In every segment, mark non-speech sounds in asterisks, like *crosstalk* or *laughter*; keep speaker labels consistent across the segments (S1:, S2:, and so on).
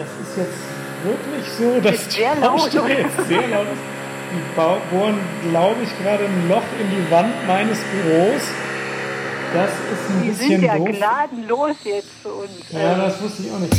S1: das ist jetzt wirklich so, dass
S2: ist sehr laut,
S1: jetzt sehr laut ist. Die bohren, glaube ich, gerade ein Loch in die Wand meines Büros. Das ist ein
S2: die
S1: bisschen
S2: sind ja
S1: doof.
S2: gnadenlos jetzt für uns.
S1: Ja,
S2: Ähm,
S1: das wusste ich auch nicht.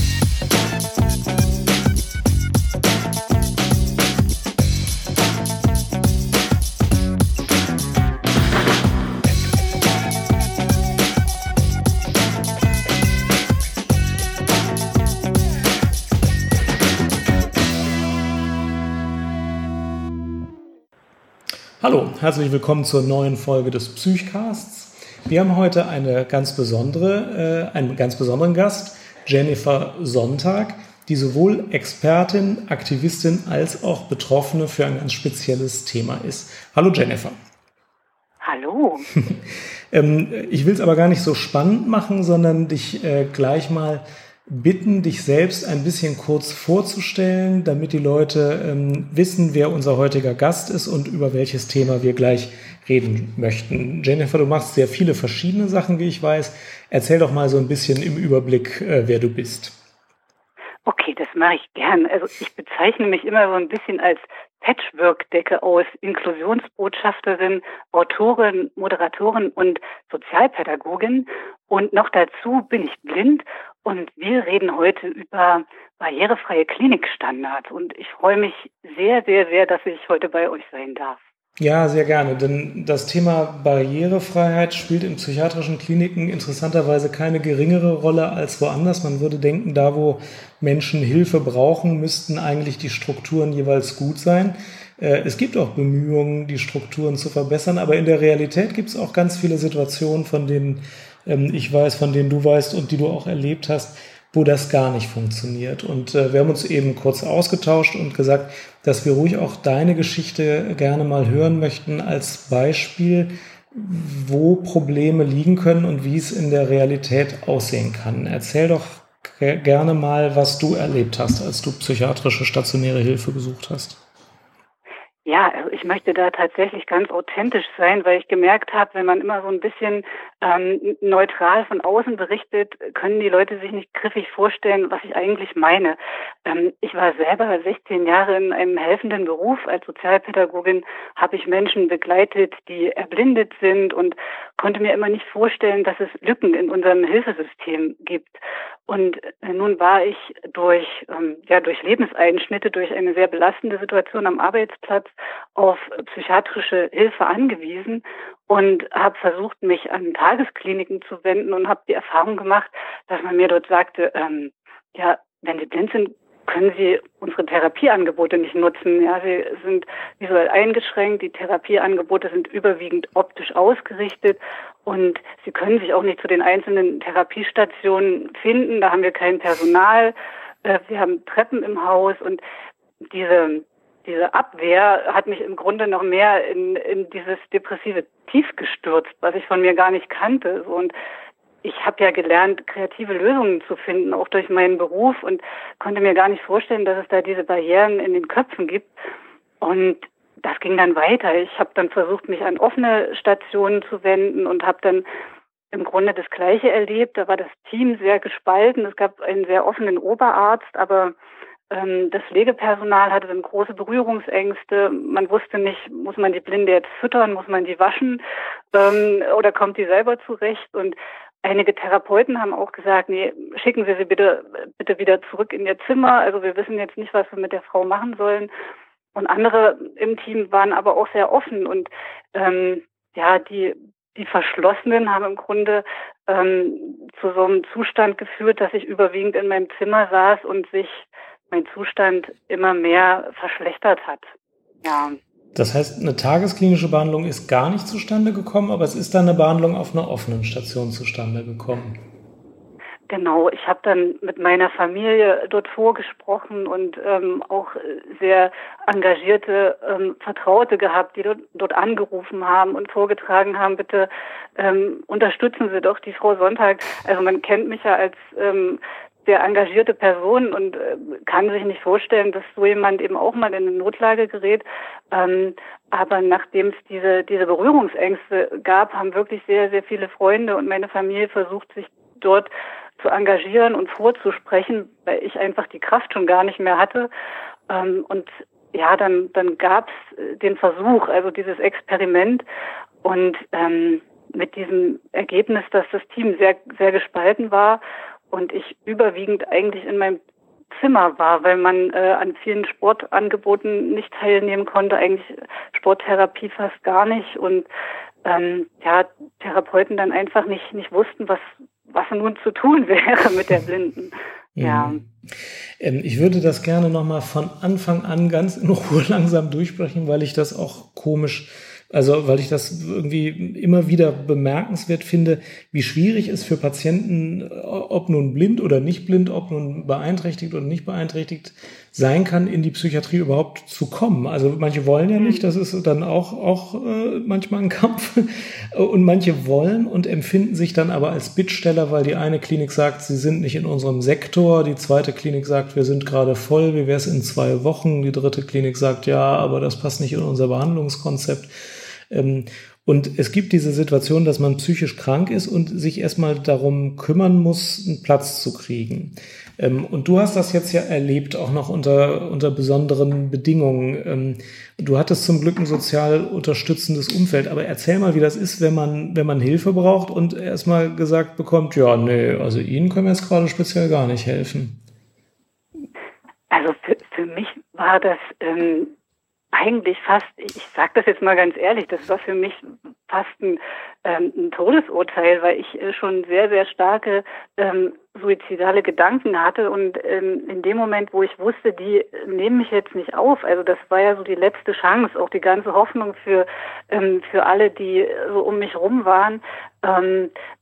S1: Hallo, herzlich willkommen zur neuen Folge des Psychcasts. Wir haben heute eine ganz besondere, äh, einen ganz besonderen Gast, Jennifer Sonntag, die sowohl Expertin, Aktivistin als auch Betroffene für ein ganz spezielles Thema ist. Hallo Jennifer.
S2: Hallo. *laughs*
S1: Ähm, ich will es aber gar nicht so spannend machen, sondern dich äh, gleich mal bitten, dich selbst ein bisschen kurz vorzustellen, damit die Leute ähm, wissen, wer unser heutiger Gast ist und über welches Thema wir gleich reden möchten. Jennifer, du machst sehr viele verschiedene Sachen, wie ich weiß. Erzähl doch mal so ein bisschen im Überblick, äh, wer du bist.
S2: Okay, das mache ich gern. Also ich bezeichne mich immer so ein bisschen als Patchwork-Decke aus Inklusionsbotschafterin, Autorin, Moderatorin und Sozialpädagogin. Und noch dazu bin ich blind und wir reden heute über barrierefreie Klinikstandards. Und ich freue mich sehr, sehr, sehr, dass ich heute bei euch sein darf.
S1: Ja, sehr gerne, denn das Thema Barrierefreiheit spielt in psychiatrischen Kliniken interessanterweise keine geringere Rolle als woanders. Man würde denken, da wo Menschen Hilfe brauchen, müssten eigentlich die Strukturen jeweils gut sein. Äh, Es gibt auch Bemühungen, die Strukturen zu verbessern, aber in der Realität gibt es auch ganz viele Situationen, von denen ähm, ich weiß, von denen du weißt und die du auch erlebt hast, wo das gar nicht funktioniert. Und äh, wir haben uns eben kurz ausgetauscht und gesagt, dass wir ruhig auch deine Geschichte gerne mal hören möchten als Beispiel, wo Probleme liegen können und wie es in der Realität aussehen kann. Erzähl doch ge- gerne mal, was du erlebt hast, als du psychiatrische stationäre Hilfe gesucht hast.
S2: Ja, also ich möchte da tatsächlich ganz authentisch sein, weil ich gemerkt habe, wenn man immer so ein bisschen ähm, neutral von außen berichtet, können die Leute sich nicht griffig vorstellen, was ich eigentlich meine. Ähm, ich war selber 16 Jahre in einem helfenden Beruf. Als Sozialpädagogin habe ich Menschen begleitet, die erblindet sind und konnte mir immer nicht vorstellen, dass es Lücken in unserem Hilfesystem gibt. Und äh, nun war ich durch, ähm, ja, durch Lebenseinschnitte, durch eine sehr belastende Situation am Arbeitsplatz auf psychiatrische Hilfe angewiesen und habe versucht, mich an Tageskliniken zu wenden und habe die Erfahrung gemacht, dass man mir dort sagte, ähm, ja, wenn Sie blind sind, können Sie unsere Therapieangebote nicht nutzen. Ja, Sie sind visuell eingeschränkt. Die Therapieangebote sind überwiegend optisch ausgerichtet und Sie können sich auch nicht zu den einzelnen Therapiestationen finden. Da haben wir kein Personal. Äh, Wir haben Treppen im Haus und diese diese Abwehr hat mich im Grunde noch mehr in, in dieses depressive Tief gestürzt, was ich von mir gar nicht kannte. So, Und ich habe ja gelernt, kreative Lösungen zu finden, auch durch meinen Beruf und konnte mir gar nicht vorstellen, dass es da diese Barrieren in den Köpfen gibt. Und das ging dann weiter. Ich habe dann versucht, mich an offene Stationen zu wenden und habe dann im Grunde das Gleiche erlebt. Da war das Team sehr gespalten. Es gab einen sehr offenen Oberarzt, aber ähm, das Pflegepersonal hatte dann große Berührungsängste. Man wusste nicht, muss man die Blinde jetzt füttern, muss man die waschen ähm, oder kommt die selber zurecht? Und einige Therapeuten haben auch gesagt, nee, schicken Sie sie bitte, bitte wieder zurück in ihr Zimmer. Also wir wissen jetzt nicht, was wir mit der Frau machen sollen. Und andere im Team waren aber auch sehr offen und ähm, ja, die die Verschlossenen haben im Grunde ähm, zu so einem Zustand geführt, dass ich überwiegend in meinem Zimmer saß und sich mein Zustand immer mehr verschlechtert hat. Ja.
S1: Das heißt, eine tagesklinische Behandlung ist gar nicht zustande gekommen, aber es ist dann eine Behandlung auf einer offenen Station zustande gekommen.
S2: Genau, ich habe dann mit meiner Familie dort vorgesprochen und ähm, auch sehr engagierte ähm, Vertraute gehabt, die dort, dort angerufen haben und vorgetragen haben, bitte ähm, unterstützen Sie doch die Frau Sonntag. Also man kennt mich ja als ähm, sehr engagierte Person und äh, kann sich nicht vorstellen, dass so jemand eben auch mal in eine Notlage gerät. Ähm, aber nachdem es diese, diese Berührungsängste gab, haben wirklich sehr, sehr viele Freunde und meine Familie versucht, sich dort zu engagieren und vorzusprechen, weil ich einfach die Kraft schon gar nicht mehr hatte. Ähm, und ja, dann, dann gab es den Versuch, also dieses Experiment und ähm, mit diesem Ergebnis, dass das Team sehr, sehr gespalten war und ich überwiegend eigentlich in meinem Zimmer war, weil man äh, an vielen Sportangeboten nicht teilnehmen konnte, eigentlich Sporttherapie fast gar nicht und ähm, ja, Therapeuten dann einfach nicht, nicht wussten, was, was nun zu tun *laughs* wäre mit der Blinden. Ja.
S1: Mhm. Ähm, ich würde das gerne nochmal von Anfang an ganz in Ruhe *laughs* langsam durchsprechen, weil ich das auch komisch also, weil ich das irgendwie immer wieder bemerkenswert finde, wie schwierig es für Patienten, ob nun blind oder nicht blind, ob nun beeinträchtigt oder nicht beeinträchtigt sein kann, in die Psychiatrie überhaupt zu kommen. Also manche wollen ja nicht, das ist dann auch, auch äh, manchmal ein Kampf. *laughs* Und manche wollen und empfinden sich dann aber als Bittsteller, weil die eine Klinik sagt, sie sind nicht in unserem Sektor, die zweite Klinik sagt, wir sind gerade voll, wie wäre es in zwei Wochen, die dritte Klinik sagt, ja, aber das passt nicht in unser Behandlungskonzept. Ähm, und es gibt diese Situation, dass man psychisch krank ist und sich erstmal darum kümmern muss, einen Platz zu kriegen. Ähm, und du hast das jetzt ja erlebt, auch noch unter, unter besonderen Bedingungen. Ähm, du hattest zum Glück ein sozial unterstützendes Umfeld. Aber erzähl mal, wie das ist, wenn man, wenn man Hilfe braucht und erstmal gesagt bekommt, ja, nee, also Ihnen können wir jetzt gerade speziell gar nicht helfen.
S2: Also für, für mich war das ähm, eigentlich fast, ich sage das jetzt mal ganz ehrlich, das war für mich fast ein, ähm, ein Todesurteil, weil ich äh, schon sehr, sehr starke ähm, suizidale Gedanken hatte und ähm, in dem Moment, wo ich wusste, die nehmen mich jetzt nicht auf, also das war ja so die letzte Chance, auch die ganze Hoffnung für ähm, für alle, die so um mich rum waren, ähm, äh,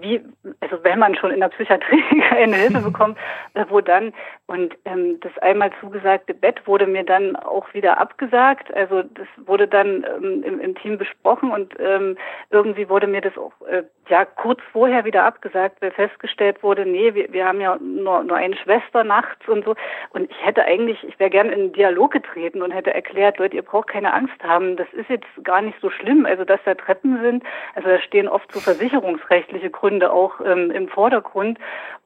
S2: wie, also wenn man schon in der Psychiatrie *laughs* eine Hilfe *laughs* bekommt, äh, wo dann, und ähm, das einmal zugesagte Bett wurde mir dann auch wieder abgesagt. Also das wurde dann ähm, im, im, Team besprochen und ähm, irgendwie wurde mir das auch äh, ja kurz vorher wieder abgesagt, weil festgestellt wurde, nee, wir, wir haben ja nur, nur eine Schwester nachts und so. Und ich hätte eigentlich, ich wäre gern in einen Dialog getreten und hätte erklärt, Leute, ihr braucht keine Angst haben, das ist jetzt gar nicht so schlimm. Also dass da Treppen sind, also da stehen oft so versicherungsrechtlich wirtschaftliche Gründe auch ähm, im Vordergrund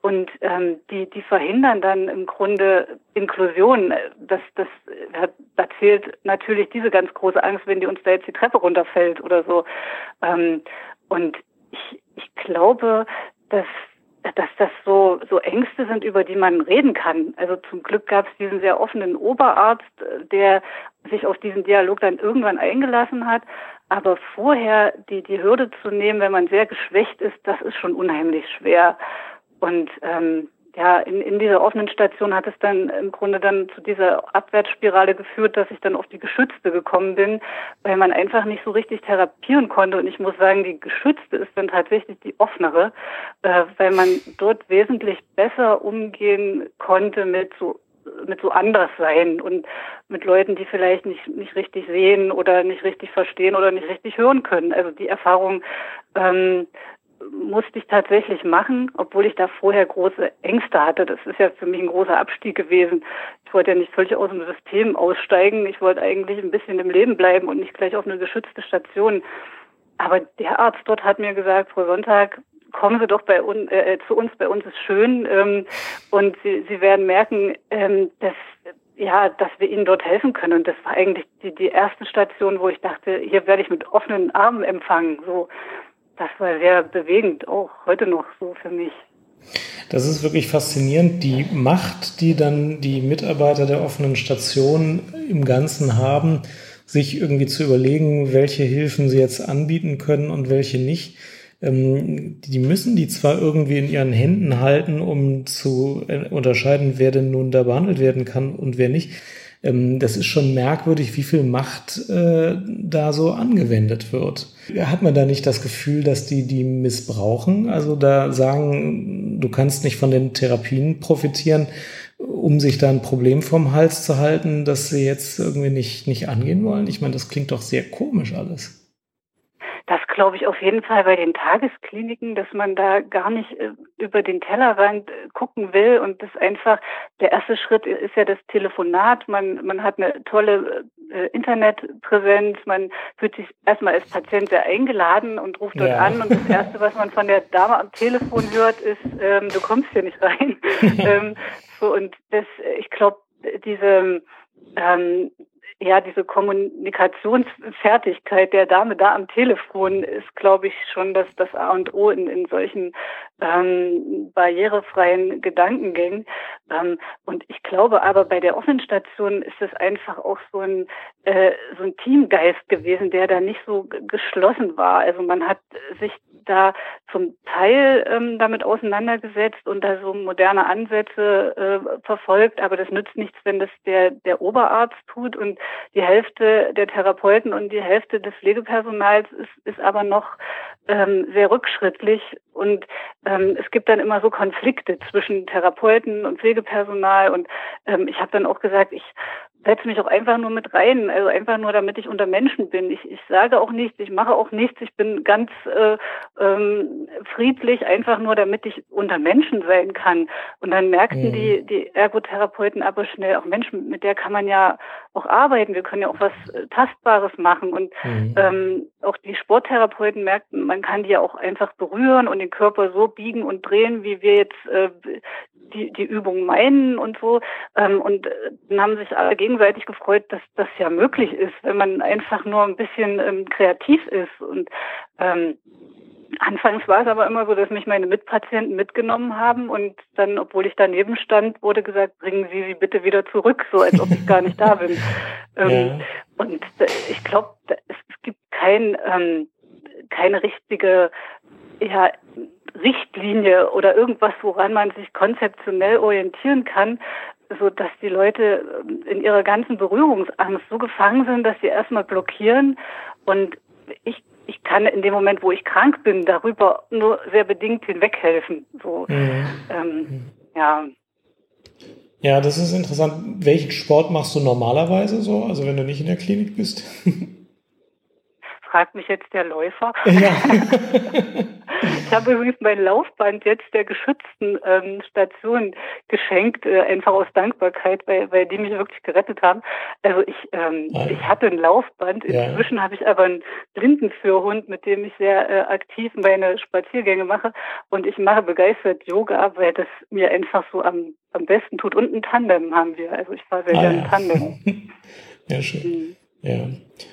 S2: und ähm, die die verhindern dann im Grunde Inklusion. Das das da zählt natürlich diese ganz große Angst, wenn die uns da jetzt die Treppe runterfällt oder so. Ähm, und ich ich glaube, dass dass das so, so Ängste sind, über die man reden kann. Also zum Glück gab es diesen sehr offenen Oberarzt, der sich auf diesen Dialog dann irgendwann eingelassen hat. Aber vorher die, die Hürde zu nehmen, wenn man sehr geschwächt ist, das ist schon unheimlich schwer. Und ähm, ja, in, in dieser offenen Station hat es dann im Grunde dann zu dieser Abwärtsspirale geführt, dass ich dann auf die Geschützte gekommen bin, weil man einfach nicht so richtig therapieren konnte. Und ich muss sagen, die Geschützte ist dann tatsächlich die offenere, äh, weil man dort wesentlich besser umgehen konnte mit so mit so anders sein und mit Leuten, die vielleicht nicht nicht richtig sehen oder nicht richtig verstehen oder nicht richtig hören können. Also die Erfahrung ähm, musste ich tatsächlich machen, obwohl ich da vorher große Ängste hatte. Das ist ja für mich ein großer Abstieg gewesen. Ich wollte ja nicht völlig aus dem System aussteigen. Ich wollte eigentlich ein bisschen im Leben bleiben und nicht gleich auf eine geschützte Station. Aber der Arzt dort hat mir gesagt, Frau Sonntag, kommen Sie doch bei uns, äh, zu uns, bei uns ist schön. Ähm, und Sie, Sie werden merken, ähm, dass ja, dass wir ihnen dort helfen können. Und das war eigentlich die, die erste Station, wo ich dachte, hier werde ich mit offenen Armen empfangen. So, das war sehr bewegend, auch heute noch so für mich.
S1: Das ist wirklich faszinierend, die Macht, die dann die Mitarbeiter der offenen Station im Ganzen haben, sich irgendwie zu überlegen, welche Hilfen sie jetzt anbieten können und welche nicht. Ähm, die müssen die zwar irgendwie in ihren Händen halten, um zu äh, unterscheiden, wer denn nun da behandelt werden kann und wer nicht. Ähm, das ist schon merkwürdig, wie viel Macht äh, da so angewendet wird. Hat man da nicht das Gefühl, dass die die missbrauchen? Also da sagen, du kannst nicht von den Therapien profitieren, um sich da ein Problem vom Hals zu halten, dass sie jetzt irgendwie nicht, nicht angehen wollen? Ich meine, das klingt doch sehr komisch alles
S2: glaube ich, auf jeden Fall bei den Tageskliniken, dass man da gar nicht äh, über den Tellerrand äh, gucken will und das einfach, der erste Schritt ist ja das Telefonat. Man, man hat eine tolle äh, Internetpräsenz, man fühlt sich erstmal als Patient sehr eingeladen und ruft dort ja. an und das erste, was man von der Dame am Telefon hört, ist, ähm, du kommst hier nicht rein. *laughs* ähm, so und das, ich glaube, diese ähm, ja, diese Kommunikationsfertigkeit der Dame da am Telefon ist, glaube ich, schon das, das A und O in, in solchen ähm, barrierefreien Gedankengängen. Ähm, und ich glaube aber bei der offenen Station ist es einfach auch so ein, äh, so ein Teamgeist gewesen, der da nicht so geschlossen war. Also man hat sich da zum Teil ähm, damit auseinandergesetzt und da so moderne Ansätze äh, verfolgt, aber das nützt nichts, wenn das der, der Oberarzt tut und die Hälfte der Therapeuten und die Hälfte des Pflegepersonals ist, ist aber noch ähm, sehr rückschrittlich und es gibt dann immer so Konflikte zwischen Therapeuten und Pflegepersonal und ähm, ich habe dann auch gesagt, ich setze mich auch einfach nur mit rein, also einfach nur, damit ich unter Menschen bin. Ich, ich sage auch nichts, ich mache auch nichts, ich bin ganz äh, ähm, friedlich, einfach nur, damit ich unter Menschen sein kann. Und dann merkten mhm. die, die Ergotherapeuten aber schnell, auch Menschen, mit der kann man ja auch arbeiten, wir können ja auch was äh, Tastbares machen. Und mhm. ähm, auch die Sporttherapeuten merkten, man kann die ja auch einfach berühren und den Körper so biegen und drehen, wie wir jetzt äh, die, die Übung meinen und so. Ähm, und äh, dann haben sich alle gegenseitig gefreut, dass das ja möglich ist, wenn man einfach nur ein bisschen ähm, kreativ ist. Und ähm, Anfangs war es aber immer so, dass mich meine Mitpatienten mitgenommen haben und dann, obwohl ich daneben stand, wurde gesagt, bringen Sie sie bitte wieder zurück, so als ob ich gar nicht da bin. *laughs* Ähm, ja. Und ich glaube, es, gibt kein, ähm, keine richtige ja, Richtlinie oder irgendwas, woran man sich konzeptionell orientieren kann, so dass die Leute ähm, in ihrer ganzen Berührungsangst so gefangen sind, dass sie erstmal blockieren und ich ich kann in dem Moment, wo ich krank bin, darüber nur sehr bedingt hinweghelfen. So, mhm. ähm, ja.
S1: Ja, das ist interessant. Welchen Sport machst du normalerweise so? Also wenn du nicht in der Klinik bist? *laughs*
S2: fragt mich jetzt der Läufer. Ja. *laughs* ich habe übrigens mein Laufband jetzt der geschützten ähm, Station geschenkt, äh, einfach aus Dankbarkeit, weil, weil die mich wirklich gerettet haben. Also ich, ähm, ah, ich hatte ein Laufband, inzwischen ja. habe ich aber einen Blindenführhund, mit dem ich sehr äh, aktiv meine Spaziergänge mache und ich mache begeistert Yoga, weil das mir einfach so am, am besten tut. Und ein Tandem haben wir, also ich fahre sehr ah, gerne ja. Tandem. *laughs*
S1: ja, schön. Mhm. Ja.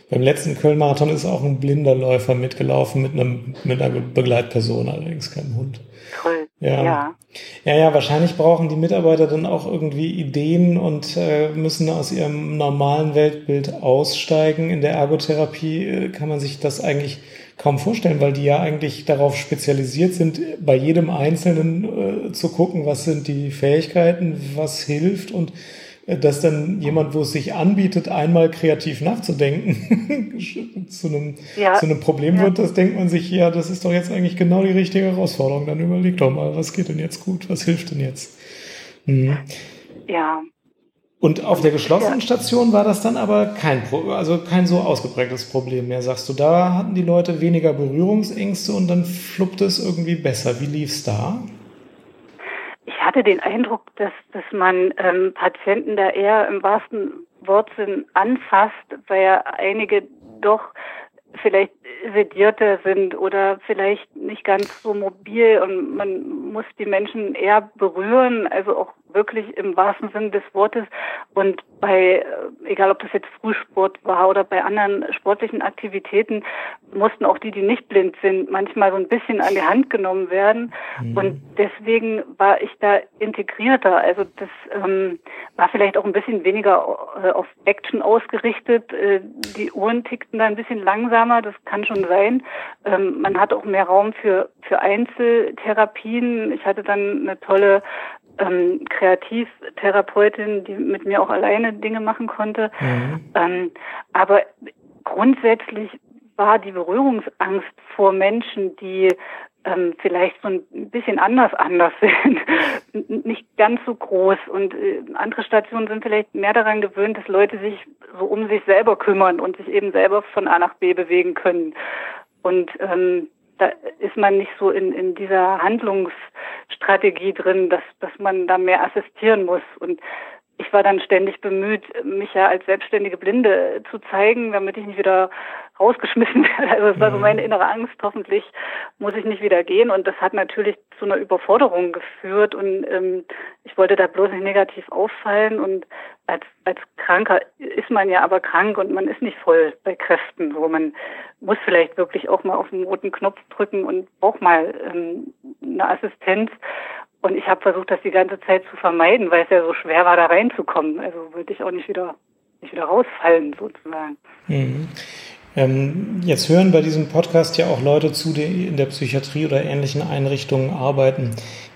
S1: Beim letzten Köln-Marathon ist auch ein blinder Läufer mitgelaufen mit einem mit einer Begleitperson, allerdings keinem Hund.
S2: Toll.
S1: Ja. ja. Ja, ja, wahrscheinlich brauchen die Mitarbeiter dann auch irgendwie Ideen und äh, müssen aus ihrem normalen Weltbild aussteigen. In der Ergotherapie äh, kann man sich das eigentlich kaum vorstellen, weil die ja eigentlich darauf spezialisiert sind, bei jedem Einzelnen äh, zu gucken, was sind die Fähigkeiten, was hilft und dass dann jemand, wo es sich anbietet, einmal kreativ nachzudenken, *laughs* zu, einem, ja. zu einem Problem ja. wird, das denkt man sich, ja, das ist doch jetzt eigentlich genau die richtige Herausforderung. Dann überleg doch mal, was geht denn jetzt gut, was hilft denn jetzt?
S2: Mhm. Ja.
S1: Und auf der geschlossenen Station war das dann aber kein, also kein so ausgeprägtes Problem mehr, sagst du. Da hatten die Leute weniger Berührungsängste und dann fluppte es irgendwie besser. Wie lief es da?
S2: hatte den Eindruck, dass, dass man ähm, Patienten da eher im wahrsten Wortsinn anfasst, weil ja einige doch vielleicht sedierter sind oder vielleicht nicht ganz so mobil und man muss die Menschen eher berühren, also auch wirklich im wahrsten Sinne des Wortes. Und bei, äh, egal ob das jetzt Frühsport war oder bei anderen sportlichen Aktivitäten, mussten auch die, die nicht blind sind, manchmal so ein bisschen an die Hand genommen werden. Mhm. Und deswegen war ich da integrierter. Also das ähm, war vielleicht auch ein bisschen weniger äh, auf Action ausgerichtet. Äh, die Uhren tickten da ein bisschen langsamer, das kann schon sein. Ähm, man hat auch mehr Raum für, für Einzeltherapien. Ich hatte dann eine tolle ähm, Kreativtherapeutin, die mit mir auch alleine Dinge machen konnte. Mhm. Ähm, aber grundsätzlich war die Berührungsangst vor Menschen, die ähm, vielleicht so ein bisschen anders anders *laughs* sind, nicht ganz so groß. Und äh, andere Stationen sind vielleicht mehr daran gewöhnt, dass Leute sich so um sich selber kümmern und sich eben selber von A nach B bewegen können. Und ähm, da ist man nicht so in, in dieser Handlungsstrategie drin, dass, dass man da mehr assistieren muss. Und ich war dann ständig bemüht, mich ja als selbstständige Blinde zu zeigen, damit ich nicht wieder rausgeschmissen werde. Also es war so mhm. meine innere Angst, hoffentlich muss ich nicht wieder gehen. Und das hat natürlich zu einer Überforderung geführt und ähm, ich wollte da bloß nicht negativ auffallen. Und als, als Kranker ist man ja aber krank und man ist nicht voll bei Kräften. wo man muss vielleicht wirklich auch mal auf den roten Knopf drücken und braucht mal ähm, eine Assistenz. Und ich habe versucht, das die ganze Zeit zu vermeiden, weil es ja so schwer war, da reinzukommen. Also wollte ich auch nicht wieder, nicht wieder rausfallen, sozusagen.
S1: Mhm. Ähm, jetzt hören bei diesem Podcast ja auch Leute zu, die in der Psychiatrie oder ähnlichen Einrichtungen arbeiten.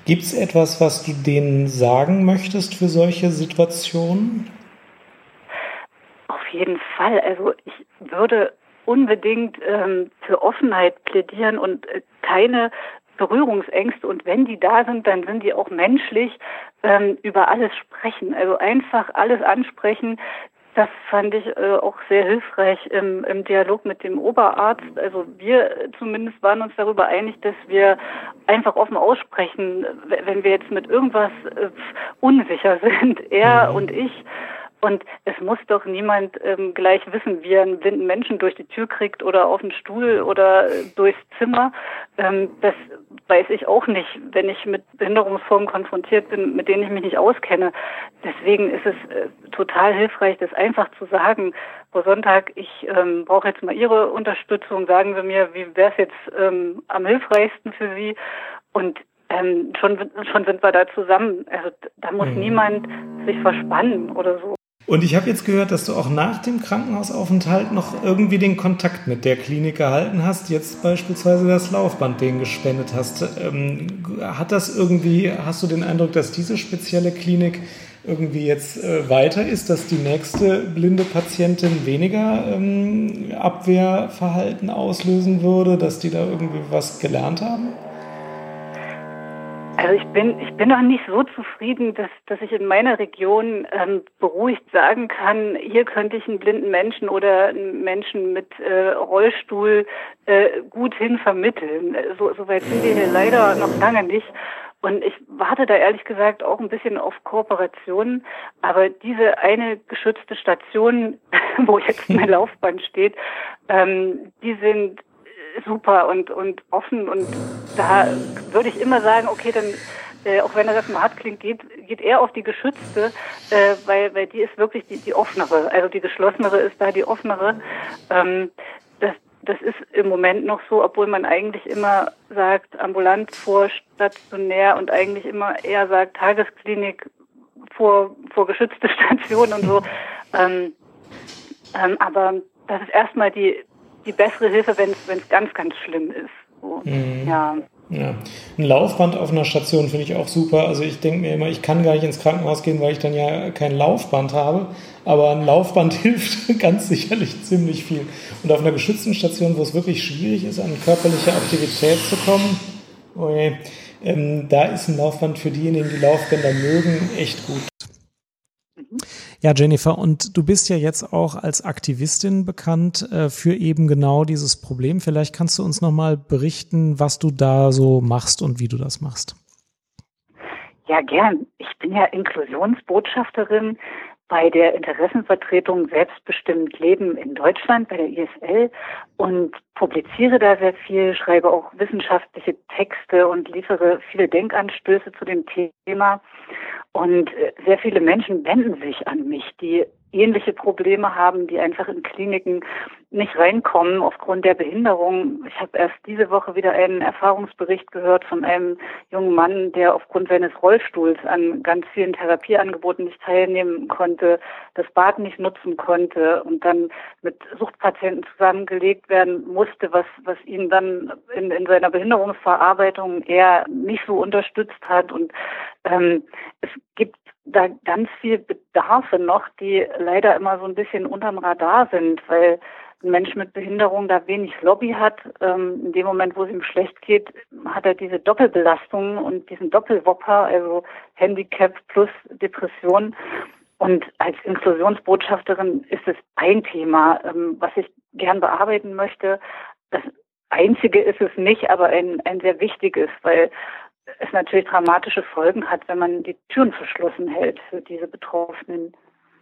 S1: Gibt es etwas, was du denen sagen möchtest für solche Situationen?
S2: Auf jeden Fall. Also ich würde unbedingt ähm, für Offenheit plädieren und äh, keine Berührungsängste und wenn die da sind, dann sind die auch menschlich ähm, über alles sprechen. Also einfach alles ansprechen. Das fand ich äh, auch sehr hilfreich im, im Dialog mit dem Oberarzt. Also wir zumindest waren uns darüber einig, dass wir einfach offen aussprechen, wenn wir jetzt mit irgendwas äh, unsicher *laughs* sind, er mhm. und ich. Und es muss doch niemand ähm, gleich wissen, wie er einen blinden Menschen durch die Tür kriegt oder auf den Stuhl oder äh, durchs Zimmer. Ähm, das weiß ich auch nicht, wenn ich mit Behinderungsformen konfrontiert bin, mit denen ich mich nicht auskenne. Deswegen ist es äh, total hilfreich, das einfach zu sagen. Frau Sonntag, ich ähm, brauche jetzt mal Ihre Unterstützung. Sagen Sie mir, wie wäre es jetzt ähm, am hilfreichsten für Sie? Und ähm, schon, schon sind wir da zusammen. Also da muss mhm. niemand sich verspannen oder so.
S1: Und ich habe jetzt gehört, dass du auch nach dem Krankenhausaufenthalt noch irgendwie den Kontakt mit der Klinik gehalten hast, jetzt beispielsweise das Laufband denen gespendet hast. Ähm, hat das irgendwie, hast du den Eindruck, dass diese spezielle Klinik irgendwie jetzt äh, weiter ist, dass die nächste blinde Patientin weniger ähm, Abwehrverhalten auslösen würde, dass die da irgendwie was gelernt haben?
S2: Also ich bin, ich bin noch nicht so zufrieden, dass, dass ich in meiner Region ähm, beruhigt sagen kann, hier könnte ich einen blinden Menschen oder einen Menschen mit äh, Rollstuhl äh, gut hin vermitteln. So, so weit sind wir hier leider noch lange nicht. Und ich warte da ehrlich gesagt auch ein bisschen auf Kooperationen. Aber diese eine geschützte Station, *laughs* wo jetzt mein *laughs* Laufband steht, ähm, die sind super und, und offen und da würde ich immer sagen, okay, dann äh, auch wenn er das mal hart klingt, geht, geht er auf die geschützte, äh, weil, weil die ist wirklich die, die offenere. Also die geschlossenere ist da die offenere. Ähm, das, das ist im Moment noch so, obwohl man eigentlich immer sagt, ambulant vor stationär und eigentlich immer eher sagt, Tagesklinik vor, vor geschützte *laughs* Station und so. Ähm, ähm, aber das ist erstmal die, die bessere Hilfe, wenn es ganz, ganz schlimm ist. So, mhm.
S1: Ja. Ja, ein Laufband auf einer Station finde ich auch super. Also ich denke mir immer, ich kann gar nicht ins Krankenhaus gehen, weil ich dann ja kein Laufband habe. Aber ein Laufband *laughs* hilft ganz sicherlich ziemlich viel. Und auf einer geschützten Station, wo es wirklich schwierig ist, an körperliche Aktivität zu kommen, okay, oh ähm, da ist ein Laufband für diejenigen, die Laufbänder mögen, echt gut. Ja, Jennifer, und du bist ja jetzt auch als Aktivistin bekannt äh, für eben genau dieses Problem. Vielleicht kannst du uns nochmal berichten, was du da so machst und wie du das machst.
S2: Ja, gern. Ich bin ja Inklusionsbotschafterin bei der Interessenvertretung Selbstbestimmt Leben in Deutschland, bei der ISL und publiziere da sehr viel, schreibe auch wissenschaftliche Texte und liefere viele Denkanstöße zu dem Thema. Und äh, sehr viele Menschen wenden sich an mich, die ähnliche Probleme haben, die einfach in Kliniken nicht reinkommen aufgrund der Behinderung. Ich habe erst diese Woche wieder einen Erfahrungsbericht gehört von einem jungen Mann, der aufgrund seines Rollstuhls an ganz vielen Therapieangeboten nicht teilnehmen konnte, das Bad nicht nutzen konnte und dann mit Suchtpatienten zusammengelegt werden musste, was, was ihn dann in, in seiner Behinderungsverarbeitung eher nicht so unterstützt hat. Und ähm, es gibt da ganz viel Bedarfe noch, die leider immer so ein bisschen unterm Radar sind, weil ein Mensch mit Behinderung da wenig Lobby hat. Ähm, in dem Moment, wo es ihm schlecht geht, hat er diese Doppelbelastung und diesen Doppelwopper, also Handicap plus Depression. Und als Inklusionsbotschafterin ist es ein Thema, ähm, was ich gern bearbeiten möchte. Das einzige ist es nicht, aber ein, ein sehr wichtiges, weil es natürlich dramatische Folgen hat, wenn man die Türen verschlossen hält für diese Betroffenen.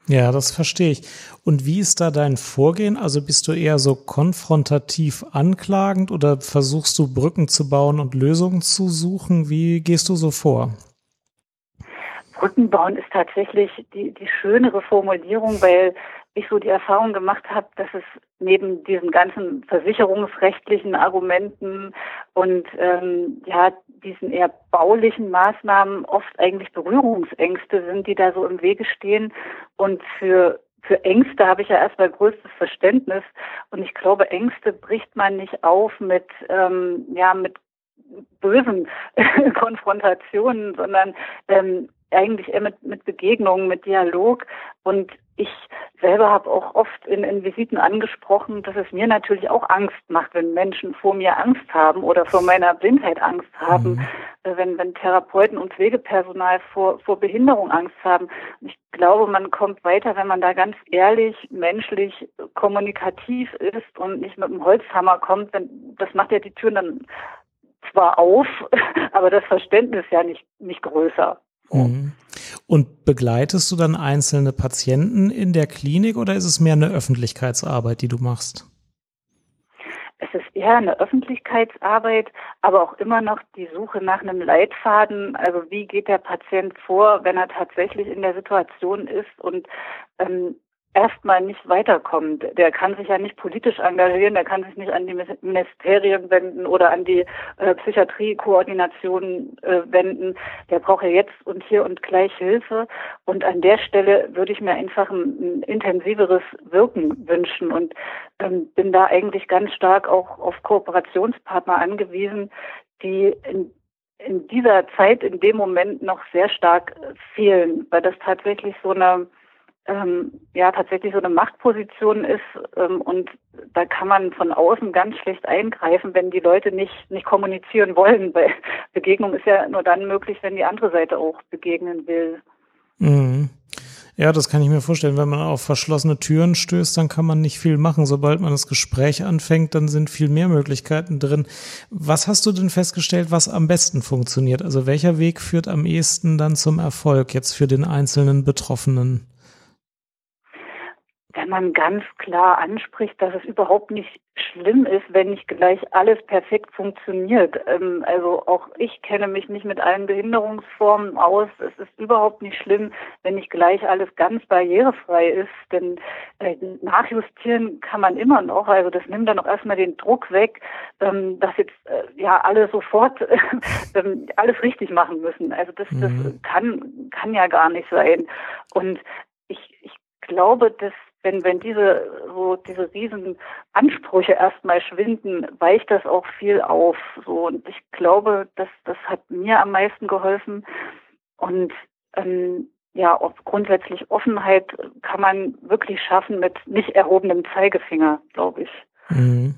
S1: Ja, das verstehe ich. Und wie ist da dein Vorgehen? Also bist du eher so konfrontativ anklagend oder versuchst du Brücken zu bauen und Lösungen zu suchen? Wie gehst du so vor?
S2: Brücken bauen ist tatsächlich die, die schönere Formulierung, weil ich so die Erfahrung gemacht habe, dass es neben diesen ganzen versicherungsrechtlichen Argumenten und ähm, ja diesen eher baulichen Maßnahmen oft eigentlich Berührungsängste sind, die da so im Wege stehen. Und für für Ängste habe ich ja erstmal größtes Verständnis. Und ich glaube, Ängste bricht man nicht auf mit ähm, ja mit bösen *laughs* Konfrontationen, sondern ähm, eigentlich eher mit, mit Begegnungen, mit Dialog. Und ich selber habe auch oft in, in Visiten angesprochen, dass es mir natürlich auch Angst macht, wenn Menschen vor mir Angst haben oder vor meiner Blindheit Angst haben, mhm. Äh, wenn, wenn Therapeuten und Pflegepersonal vor, vor Behinderung Angst haben. Ich glaube, man kommt weiter, wenn man da ganz ehrlich, menschlich, kommunikativ ist und nicht mit dem Holzhammer kommt. Denn das macht ja die Türen dann zwar auf, *laughs* aber das Verständnis ja nicht, nicht größer.
S1: Mhm. Und begleitest du dann einzelne Patienten in der Klinik oder ist es mehr eine Öffentlichkeitsarbeit, die du machst?
S2: Es ist eher eine Öffentlichkeitsarbeit, aber auch immer noch die Suche nach einem Leitfaden. Also wie geht der Patient vor, wenn er tatsächlich in der Situation ist und ähm, erstmal nicht weiterkommt. Der kann sich ja nicht politisch engagieren, der kann sich nicht an die Ministerien wenden oder an die äh, Psychiatriekoordination äh, wenden. Der braucht ja jetzt und hier und gleich Hilfe. Und an der Stelle würde ich mir einfach ein, ein intensiveres Wirken wünschen und ähm, bin da eigentlich ganz stark auch auf Kooperationspartner angewiesen, die in in dieser Zeit, in dem Moment noch sehr stark fehlen, weil das tatsächlich so eine ähm, ja tatsächlich so eine Machtposition ist ähm, und da kann man von außen ganz schlecht eingreifen, wenn die Leute nicht nicht kommunizieren wollen, weil *laughs* Begegnung ist ja nur dann möglich, wenn die andere Seite auch begegnen will.
S1: Mhm. Ja, das kann ich mir vorstellen. Wenn man auf verschlossene Türen stößt, dann kann man nicht viel machen. Sobald man das Gespräch anfängt, dann sind viel mehr Möglichkeiten drin. Was hast du denn festgestellt, was am besten funktioniert? Also welcher Weg führt am ehesten dann zum Erfolg jetzt für den einzelnen Betroffenen?
S2: Wenn man ganz klar anspricht, dass es überhaupt nicht schlimm ist, wenn nicht gleich alles perfekt funktioniert. Ähm, also auch ich kenne mich nicht mit allen Behinderungsformen aus. Es ist überhaupt nicht schlimm, wenn nicht gleich alles ganz barrierefrei ist, denn äh, nachjustieren kann man immer noch. Also das nimmt dann auch erstmal den Druck weg, ähm, dass jetzt äh, ja alle sofort *laughs* ähm, alles richtig machen müssen. Also das, das mhm. kann kann ja gar nicht sein. Und ich, ich glaube, dass wenn, wenn diese, so, diese riesen Ansprüche erstmal schwinden, weicht das auch viel auf. So, und ich glaube, dass, das hat mir am meisten geholfen. Und, ähm, ja, auf grundsätzlich Offenheit kann man wirklich schaffen mit nicht erhobenem Zeigefinger, glaube ich. Mhm.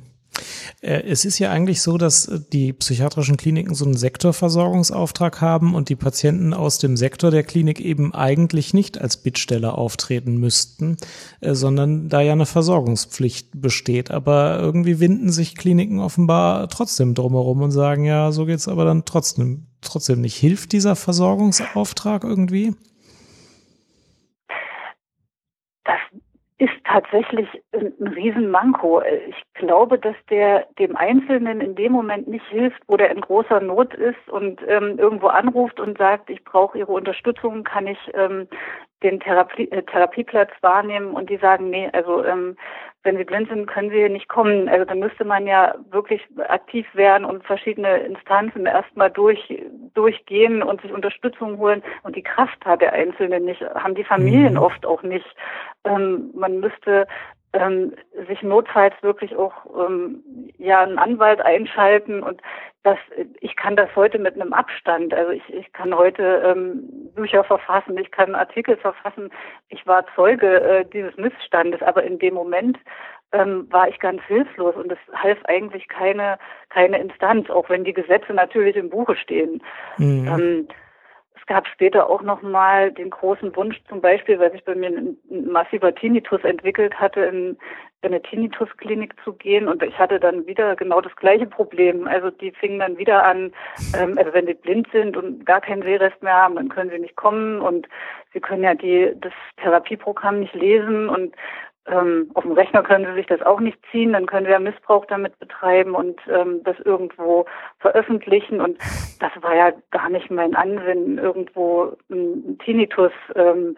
S1: Äh, es ist ja eigentlich so, dass äh, die psychiatrischen Kliniken so einen Sektorversorgungsauftrag haben und die Patienten aus dem Sektor der Klinik eben eigentlich nicht als Bittsteller auftreten müssten, äh, sondern da ja eine Versorgungspflicht besteht. Aber irgendwie winden sich Kliniken offenbar trotzdem drumherum und sagen, ja, so geht's aber dann trotzdem, trotzdem nicht. Hilft dieser Versorgungsauftrag irgendwie?
S2: Ist tatsächlich ein, Riesenmanko. Ich glaube, dass der dem Einzelnen in dem Moment nicht hilft, wo der in großer Not ist und ähm, irgendwo anruft und sagt, ich brauche Ihre Unterstützung, kann ich ähm, den Therapie, äh, Therapieplatz wahrnehmen und die sagen, nee, also ähm, wenn sie blind sind, können sie nicht kommen. Also dann müsste man ja wirklich aktiv werden und verschiedene Instanzen erstmal durch, durchgehen und sich Unterstützung holen. Und die Kraft hat der Einzelne nicht, haben die Familien mhm. oft auch nicht. Ähm, man müsste ähm, sich notfalls wirklich auch ähm, ja einen Anwalt einschalten und das ich kann das heute mit einem Abstand also ich, ich kann heute ähm, Bücher verfassen ich kann Artikel verfassen ich war Zeuge äh, dieses Missstandes aber in dem Moment ähm, war ich ganz hilflos und es half eigentlich keine keine Instanz auch wenn die Gesetze natürlich im Buche stehen mhm. ähm, gab später auch nochmal den großen Wunsch zum Beispiel, weil sich bei mir ein, massiver Tinnitus entwickelt hatte, in, in eine Tinnitusklinik zu gehen. Und ich hatte dann wieder genau das gleiche Problem. Also die fingen dann wieder an, ähm, also wenn die blind sind und gar keinen Sehrest mehr haben, dann können sie nicht kommen. Und sie können ja die das Therapieprogramm nicht lesen. Und ähm, auf dem Rechner können sie sich das auch nicht ziehen, dann können sie ja Missbrauch damit betreiben und ähm, das irgendwo veröffentlichen. Und das war ja gar nicht mein Ansinnen, irgendwo ein Tinnitus ähm,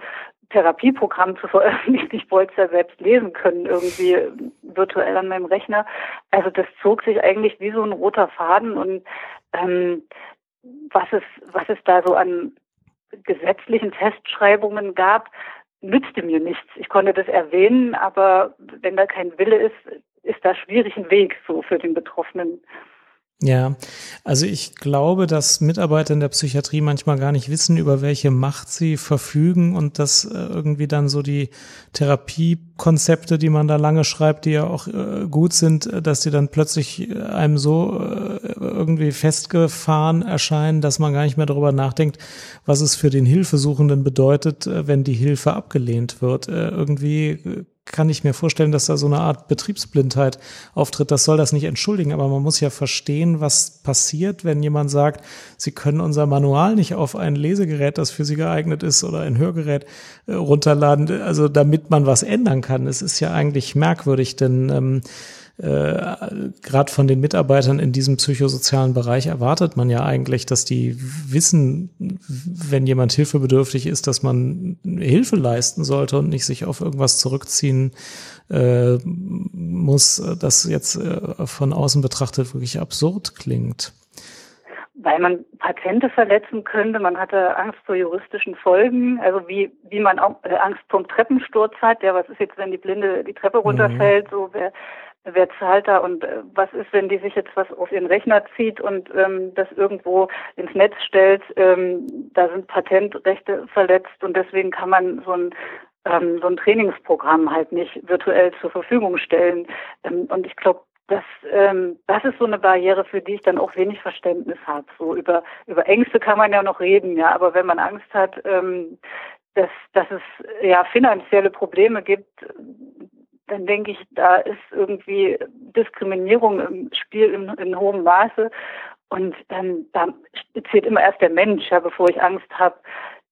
S2: Therapieprogramm zu veröffentlichen. Ich wollte es ja selbst lesen können, irgendwie virtuell an meinem Rechner. Also das zog sich eigentlich wie so ein roter Faden und ähm, was es, was es da so an gesetzlichen Festschreibungen gab, nützte mir nichts. Ich konnte das erwähnen, aber wenn da kein Wille ist, ist da schwierig ein Weg so für den Betroffenen.
S1: Ja, also ich glaube, dass Mitarbeiter in der Psychiatrie manchmal gar nicht wissen, über welche Macht sie verfügen und dass äh, irgendwie dann so die Therapiekonzepte, die man da lange schreibt, die ja auch äh, gut sind, äh, dass die dann plötzlich einem so irgendwie festgefahren erscheinen, dass man gar nicht mehr darüber nachdenkt, was es für den Hilfesuchenden bedeutet, wenn die Hilfe abgelehnt wird. Irgendwie kann ich mir vorstellen, dass da so eine Art Betriebsblindheit auftritt. Das soll das nicht entschuldigen, aber man muss ja verstehen, was passiert, wenn jemand sagt, Sie können unser Manual nicht auf ein Lesegerät, das für Sie geeignet ist, oder ein Hörgerät äh, runterladen, also damit man was ändern kann. Es ist ja eigentlich merkwürdig, denn ähm, äh, gerade von den Mitarbeitern in diesem psychosozialen Bereich erwartet man ja eigentlich, dass die wissen, wenn jemand hilfebedürftig ist, dass man Hilfe leisten sollte und nicht sich auf irgendwas zurückziehen äh, muss, das jetzt äh, von außen betrachtet wirklich absurd klingt
S2: weil man Patente verletzen könnte. Man hatte Angst vor juristischen Folgen, also wie wie man auch äh, Angst vom Treppensturz hat. Ja, was ist jetzt, wenn die Blinde die Treppe runterfällt? Mhm. So wer wer zahlt da und äh, was ist, wenn die sich jetzt was auf ihren Rechner zieht und ähm, das irgendwo ins Netz stellt, ähm, da sind Patentrechte verletzt und deswegen kann man so ein ähm, so ein Trainingsprogramm halt nicht virtuell zur Verfügung stellen. Ähm, und ich glaube, das, ähm, das ist so eine Barriere, für die ich dann auch wenig Verständnis habe. So über, über Ängste kann man ja noch reden, ja, aber wenn man Angst hat, ähm, dass, dass es ja finanzielle Probleme gibt, dann denke ich, da ist irgendwie Diskriminierung im Spiel in, in hohem Maße. Und ähm, da zählt immer erst der Mensch, ja, bevor ich Angst habe,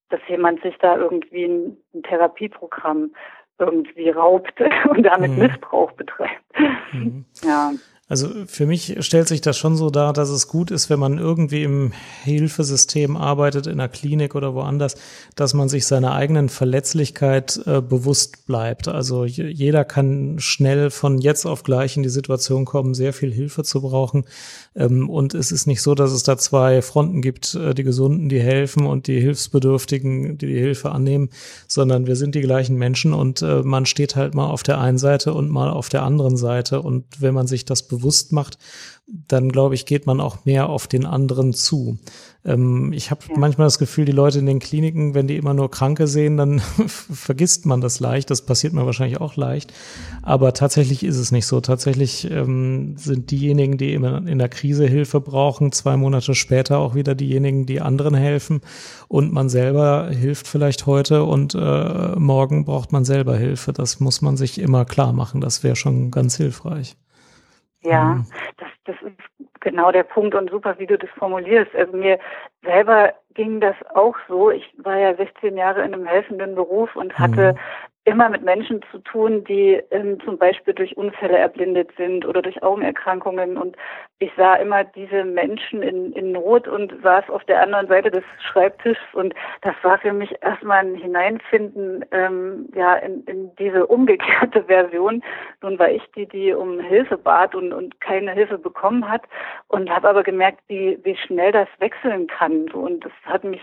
S2: dass jemand sich da irgendwie ein, ein Therapieprogramm irgendwie raubt *laughs* und damit mhm. Missbrauch betreibt. Mhm.
S1: Ja. Also für mich stellt sich das schon so dar, dass es gut ist, wenn man irgendwie im Hilfesystem arbeitet, in einer Klinik oder woanders, dass man sich seiner eigenen Verletzlichkeit äh, bewusst bleibt. Also jeder kann schnell von jetzt auf gleich in die Situation kommen, sehr viel Hilfe zu brauchen. Ähm, und es ist nicht so, dass es da zwei Fronten gibt, äh, die Gesunden, die helfen und die Hilfsbedürftigen, die die Hilfe annehmen, sondern wir sind die gleichen Menschen und äh, man steht halt mal auf der einen Seite und mal auf der anderen Seite. Und wenn man sich das macht, dann glaube ich, geht man auch mehr auf den anderen zu. Ähm, ich habe ja. manchmal das Gefühl, die Leute in den Kliniken, wenn die immer nur Kranke sehen, dann *laughs* vergisst man das leicht. Das passiert mir wahrscheinlich auch leicht. Aber tatsächlich ist es nicht so. Tatsächlich ähm, sind diejenigen, die immer in der Krise Hilfe brauchen, zwei Monate später auch wieder diejenigen, die anderen helfen. Und man selber hilft vielleicht heute und äh, morgen braucht man selber Hilfe. Das muss man sich immer klar machen. Das wäre schon ganz hilfreich.
S2: Ja, mhm. das, das ist genau der Punkt und super, wie du das formulierst. Also mir selber ging das auch so. Ich war ja 16 Jahre in einem helfenden Beruf und hatte mhm immer mit Menschen zu tun, die ähm, zum Beispiel durch Unfälle erblindet sind oder durch Augenerkrankungen. Und ich sah immer diese Menschen in, in Not und saß auf der anderen Seite des Schreibtischs. Und das war für mich erstmal ein Hineinfinden ähm, ja, in, in diese umgekehrte *laughs* Version. Nun war ich die, die um Hilfe bat und, und keine Hilfe bekommen hat und habe aber gemerkt, wie, wie schnell das wechseln kann. Und das hat mich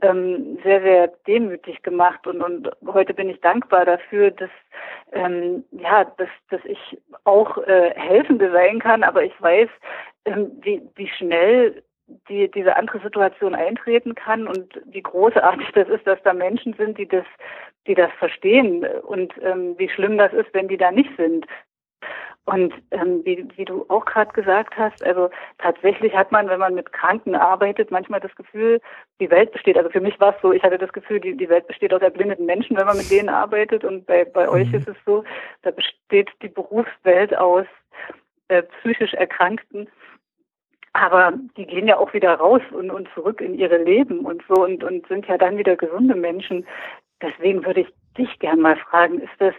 S2: ähm, sehr, sehr demütig gemacht und, und heute bin ich dankbar dafür, dass ähm, ja, dass, dass ich auch äh, Helfende sein kann, aber ich weiß, ähm, wie, wie schnell die, diese andere Situation eintreten kann und wie großartig *laughs* das ist, dass da Menschen sind, die das, die das verstehen und ähm, wie schlimm das ist, wenn die da nicht sind. Und ähm, wie, wie du auch gerade gesagt hast, also tatsächlich hat man, wenn man mit Kranken arbeitet, manchmal das Gefühl, die Welt besteht. Also für mich war es so, ich hatte das Gefühl, die, die Welt besteht aus erblindeten Menschen, wenn man mit denen arbeitet. Und bei, bei mhm. euch ist es so, da besteht die Berufswelt aus äh, psychisch Erkrankten. Aber die gehen ja auch wieder raus und, und zurück in ihre Leben und so und, und sind ja dann wieder gesunde Menschen. Deswegen würde ich dich gern mal fragen, ist das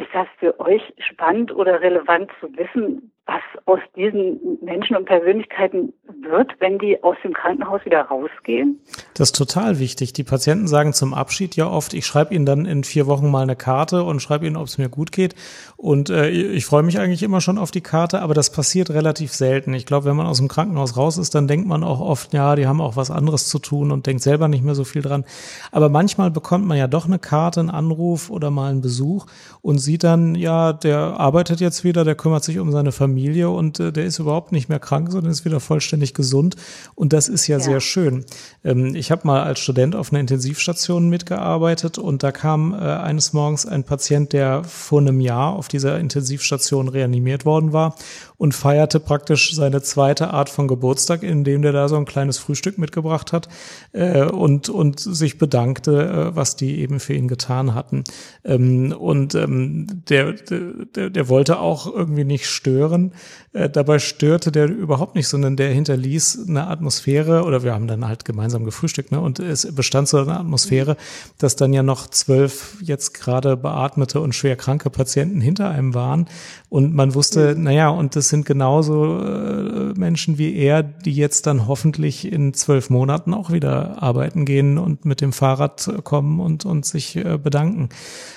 S2: ist das für euch spannend oder relevant zu wissen, was aus diesen Menschen und Persönlichkeiten wird, wenn die aus dem Krankenhaus wieder rausgehen?
S1: Das ist total wichtig. Die Patienten sagen zum Abschied ja oft, ich schreibe ihnen dann in vier Wochen mal eine Karte und schreibe ihnen, ob es mir gut geht. Und äh, ich freue mich eigentlich immer schon auf die Karte, aber das passiert relativ selten. Ich glaube, wenn man aus dem Krankenhaus raus ist, dann denkt man auch oft, ja, die haben auch was anderes zu tun und denkt selber nicht mehr so viel dran. Aber manchmal bekommt man ja doch eine Karte, einen Anruf oder mal einen Besuch und sieht dann, ja, der arbeitet jetzt wieder, der kümmert sich um seine Familie Familie und äh, der ist überhaupt nicht mehr krank, sondern ist wieder vollständig gesund. Und das ist ja, ja. sehr schön. Ähm, ich habe mal als Student auf einer Intensivstation mitgearbeitet und da kam äh, eines Morgens ein Patient, der vor einem Jahr auf dieser Intensivstation reanimiert worden war und feierte praktisch seine zweite Art von Geburtstag, indem der da so ein kleines Frühstück mitgebracht hat äh, und, und sich bedankte, äh, was die eben für ihn getan hatten. Ähm, und ähm, der, der, der wollte auch irgendwie nicht stören. Äh, dabei störte der überhaupt nicht, sondern der hinterließ eine Atmosphäre, oder wir haben dann halt gemeinsam gefrühstückt, ne? Und es bestand so eine Atmosphäre, dass dann ja noch zwölf jetzt gerade beatmete und schwer kranke Patienten hinter einem waren. Und man wusste, mhm. naja, und das sind genauso äh, Menschen wie er, die jetzt dann hoffentlich in zwölf Monaten auch wieder arbeiten gehen und mit dem Fahrrad kommen und, und sich äh, bedanken.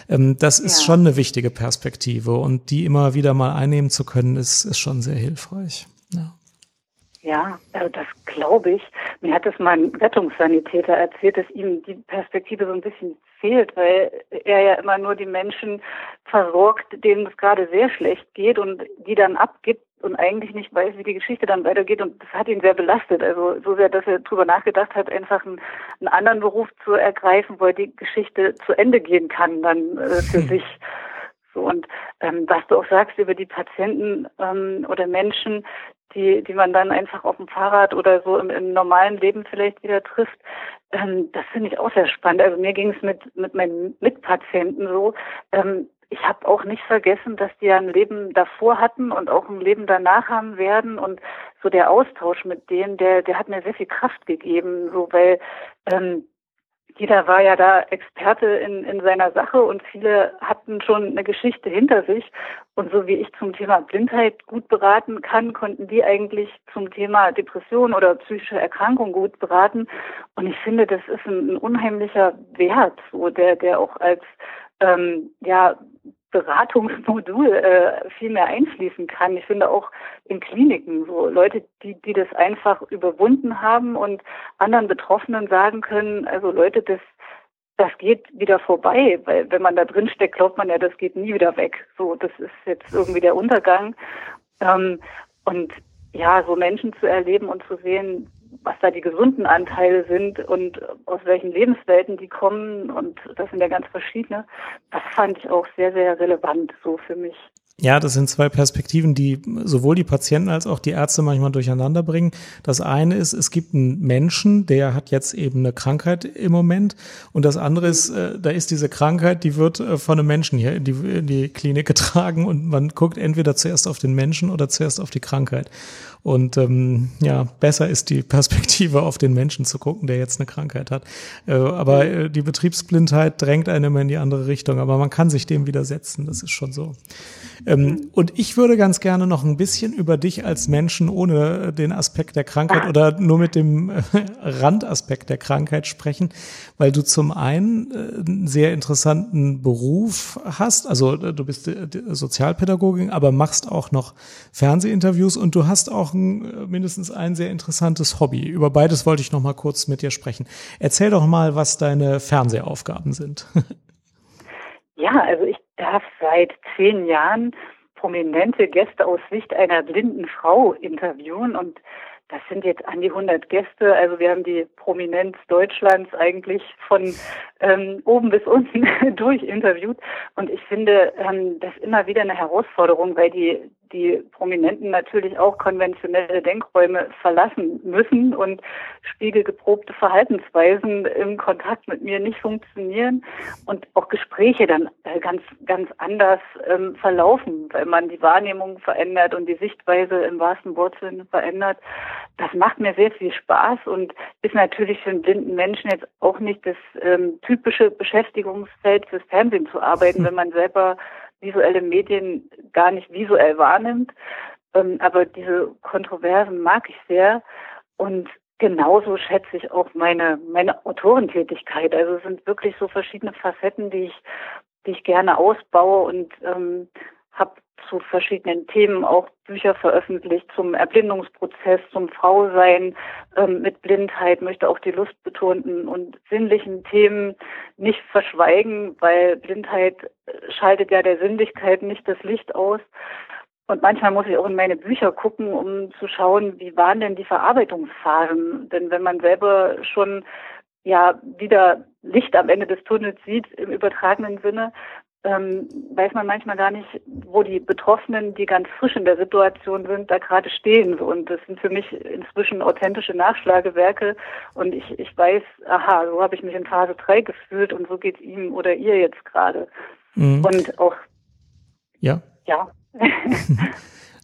S1: Ähm, das ist ja. schon eine wichtige Perspektive und die immer wieder mal einnehmen zu können, ist, ist schon sehr hilfreich.
S2: Ja. Ja, also das glaube ich. Mir hat es mal ein Rettungssanitäter erzählt, dass ihm die Perspektive so ein bisschen fehlt, weil er ja immer nur die Menschen versorgt, denen es gerade sehr schlecht geht und die dann abgibt und eigentlich nicht weiß, wie die Geschichte dann weitergeht. Und das hat ihn sehr belastet. Also so sehr, dass er darüber nachgedacht hat, einfach einen, einen anderen Beruf zu ergreifen, wo er die Geschichte zu Ende gehen kann, dann äh, für *laughs* sich. So und ähm, was du auch sagst über die Patienten ähm, oder Menschen, die, die man dann einfach auf dem Fahrrad oder so im, im normalen Leben vielleicht wieder trifft, ähm, das finde ich auch sehr spannend. Also mir ging es mit, mit meinen Mitpatienten so. Ähm, ich habe auch nicht vergessen, dass die ja ein Leben davor hatten und auch ein Leben danach haben werden und so der Austausch mit denen, der, der hat mir sehr viel Kraft gegeben, so weil ähm, jeder war ja da Experte in, in seiner Sache und viele hatten schon eine Geschichte hinter sich. Und so wie ich zum Thema Blindheit gut beraten kann, konnten die eigentlich zum Thema Depression oder psychische Erkrankung gut beraten. Und ich finde, das ist ein, ein unheimlicher Wert, so der, der auch als ähm, ja Beratungsmodul äh, viel mehr einfließen kann. Ich finde auch in Kliniken so Leute, die, die das einfach überwunden haben und anderen Betroffenen sagen können, also Leute, das, das geht wieder vorbei, weil wenn man da drin steckt, glaubt man ja, das geht nie wieder weg. So, das ist jetzt irgendwie der Untergang. Ähm, und ja, so Menschen zu erleben und zu sehen, was da die gesunden Anteile sind und aus welchen Lebenswelten die kommen und das sind ja ganz verschiedene. Das fand ich auch sehr, sehr relevant so für mich.
S1: Ja, das sind zwei Perspektiven, die sowohl die Patienten als auch die Ärzte manchmal durcheinander bringen. Das eine ist, es gibt einen Menschen, der hat jetzt eben eine Krankheit im Moment. Und das andere ist, äh, da ist diese Krankheit, die wird äh, von einem Menschen hier in die, in die Klinik *laughs* getragen und man guckt entweder zuerst auf den Menschen oder zuerst auf die Krankheit. Und ähm, ja, besser ist die *laughs* Perspektive auf den Menschen zu gucken, der jetzt eine Krankheit hat. Äh, aber äh, die Betriebsblindheit drängt einen immer in die andere Richtung. Aber man kann sich dem widersetzen, das ist schon so. Ähm, und ich würde ganz gerne noch ein bisschen über dich als Menschen ohne den Aspekt der Krankheit oder nur mit dem äh, Randaspekt der Krankheit sprechen, weil du zum einen äh, einen sehr interessanten Beruf hast. Also äh, du bist äh, Sozialpädagogin, aber machst auch noch Fernsehinterviews und du hast auch ein, äh, mindestens ein sehr interessantes Hobby. Über beides wollte ich noch mal kurz mit dir sprechen. Erzähl doch mal, was deine Fernsehaufgaben sind. *laughs*
S2: Ja, also ich darf seit zehn Jahren prominente Gäste aus Sicht einer blinden Frau interviewen und das sind jetzt an die 100 Gäste. Also wir haben die Prominenz Deutschlands eigentlich von ähm, oben bis unten *laughs* durch interviewt. Und ich finde ähm, das immer wieder eine Herausforderung, weil die die Prominenten natürlich auch konventionelle Denkräume verlassen müssen und spiegelgeprobte Verhaltensweisen im Kontakt mit mir nicht funktionieren und auch Gespräche dann äh, ganz, ganz anders ähm, verlaufen, weil man die Wahrnehmung verändert und die Sichtweise im wahrsten Wortsinne verändert. Das macht mir sehr viel Spaß und ist natürlich für einen blinden Menschen jetzt auch nicht das ähm, typische Beschäftigungsfeld fürs Fernsehen zu arbeiten, wenn man selber visuelle Medien gar nicht visuell wahrnimmt. Ähm, aber diese Kontroversen mag ich sehr. Und genauso schätze ich auch meine, meine Autorentätigkeit. Also es sind wirklich so verschiedene Facetten, die ich, die ich gerne ausbaue und ähm, habe zu verschiedenen Themen auch Bücher veröffentlicht zum Erblindungsprozess, zum Frausein ähm, mit Blindheit, möchte auch die lustbetonten und sinnlichen Themen nicht verschweigen, weil Blindheit schaltet ja der Sinnlichkeit nicht das Licht aus. Und manchmal muss ich auch in meine Bücher gucken, um zu schauen, wie waren denn die Verarbeitungsphasen? Denn wenn man selber schon ja wieder Licht am Ende des Tunnels sieht im übertragenen Sinne, ähm, weiß man manchmal gar nicht, wo die Betroffenen, die ganz frisch in der Situation sind, da gerade stehen. Und das sind für mich inzwischen authentische Nachschlagewerke. Und ich, ich weiß, aha, so habe ich mich in Phase 3 gefühlt und so geht es ihm oder ihr jetzt gerade. Mhm. Und auch.
S1: Ja.
S2: Ja. *laughs*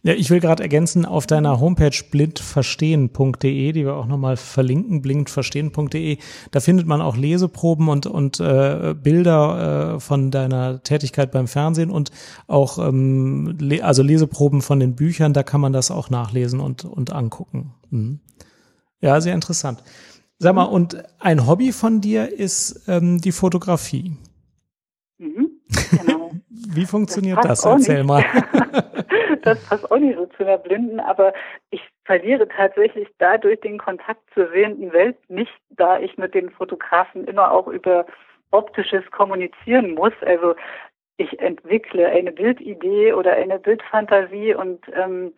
S1: Ja, ich will gerade ergänzen, auf deiner Homepage blindverstehen.de, die wir auch nochmal verlinken, blindverstehen.de, da findet man auch Leseproben und, und äh, Bilder äh, von deiner Tätigkeit beim Fernsehen und auch ähm, le also Leseproben von den Büchern, da kann man das auch nachlesen und, und angucken. Mhm. Ja, sehr interessant. Sag mal, und ein Hobby von dir ist ähm, die Fotografie. Mhm, genau. *laughs* Wie funktioniert das? das? Erzähl mal. *laughs*
S2: das passt auch nicht so zu einer Blinden, aber ich verliere tatsächlich dadurch den Kontakt zur sehenden Welt nicht, da ich mit den Fotografen immer auch über optisches kommunizieren muss. Also ich entwickle eine Bildidee oder eine Bildfantasie und ähm,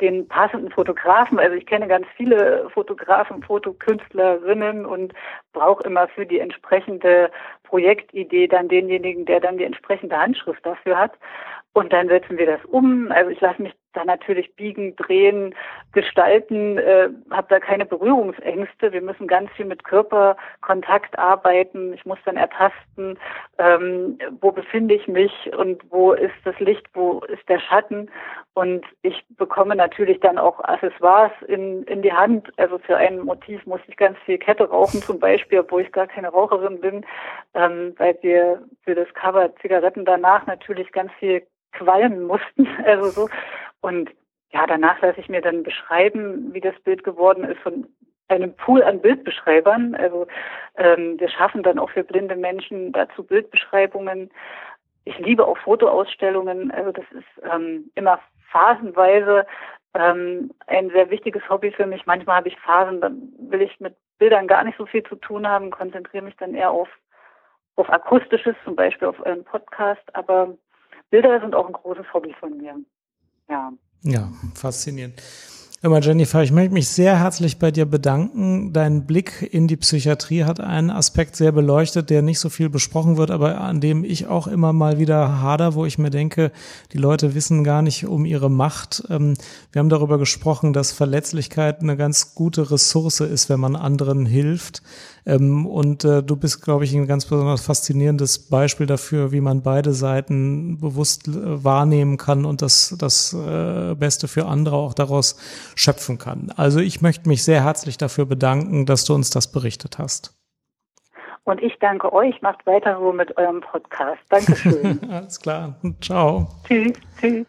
S2: den passenden Fotografen. Also ich kenne ganz viele Fotografen, Fotokünstlerinnen und brauche immer für die entsprechende Projektidee dann denjenigen, der dann die entsprechende Handschrift dafür hat. Und dann setzen wir das um. Also ich lasse mich da natürlich biegen, drehen, gestalten, äh, habe da keine Berührungsängste. Wir müssen ganz viel mit Körperkontakt arbeiten. Ich muss dann ertasten, ähm, wo befinde ich mich und wo ist das Licht, wo ist der Schatten. Und ich bekomme natürlich dann auch Accessoires in, in die Hand. Also für ein Motiv muss ich ganz viel Kette rauchen zum Beispiel, obwohl ich gar keine Raucherin bin, ähm, weil wir für das Cover Zigaretten danach natürlich ganz viel qualmen mussten. *laughs* Also so. Und ja, danach lasse ich mir dann beschreiben, wie das Bild geworden ist von einem Pool an Bildbeschreibern. Also ähm, wir schaffen dann auch für blinde Menschen dazu Bildbeschreibungen. Ich liebe auch Fotoausstellungen. Also das ist ähm, immer phasenweise ähm, ein sehr wichtiges Hobby für mich. Manchmal habe ich Phasen, dann will ich mit Bildern gar nicht so viel zu tun haben, konzentriere mich dann eher auf, auf Akustisches, zum Beispiel auf euren Podcast. Aber Bilder sind auch ein großes Hobby von mir. Ja.
S1: Ja, faszinierend. Immer Jennifer, ich möchte mich sehr herzlich bei dir bedanken. Dein Blick in die Psychiatrie hat einen Aspekt sehr beleuchtet, der nicht so viel besprochen wird, aber an dem ich auch immer mal wieder hader, wo ich mir denke, die Leute wissen gar nicht um ihre Macht. Ähm, wir haben darüber gesprochen, dass Verletzlichkeit eine ganz gute Ressource ist, wenn man anderen hilft. Ähm, und äh, du bist, glaube ich, ein ganz besonders faszinierendes Beispiel dafür, wie man beide Seiten bewusst äh, wahrnehmen kann und das, das äh, Beste für andere auch daraus schöpfen kann. Also ich möchte mich sehr herzlich dafür bedanken, dass du uns das berichtet hast.
S2: Und ich danke euch. Macht weiter so mit eurem Podcast. Dankeschön. *laughs*
S1: Alles klar. Ciao.
S2: Tschüss. Tschüss.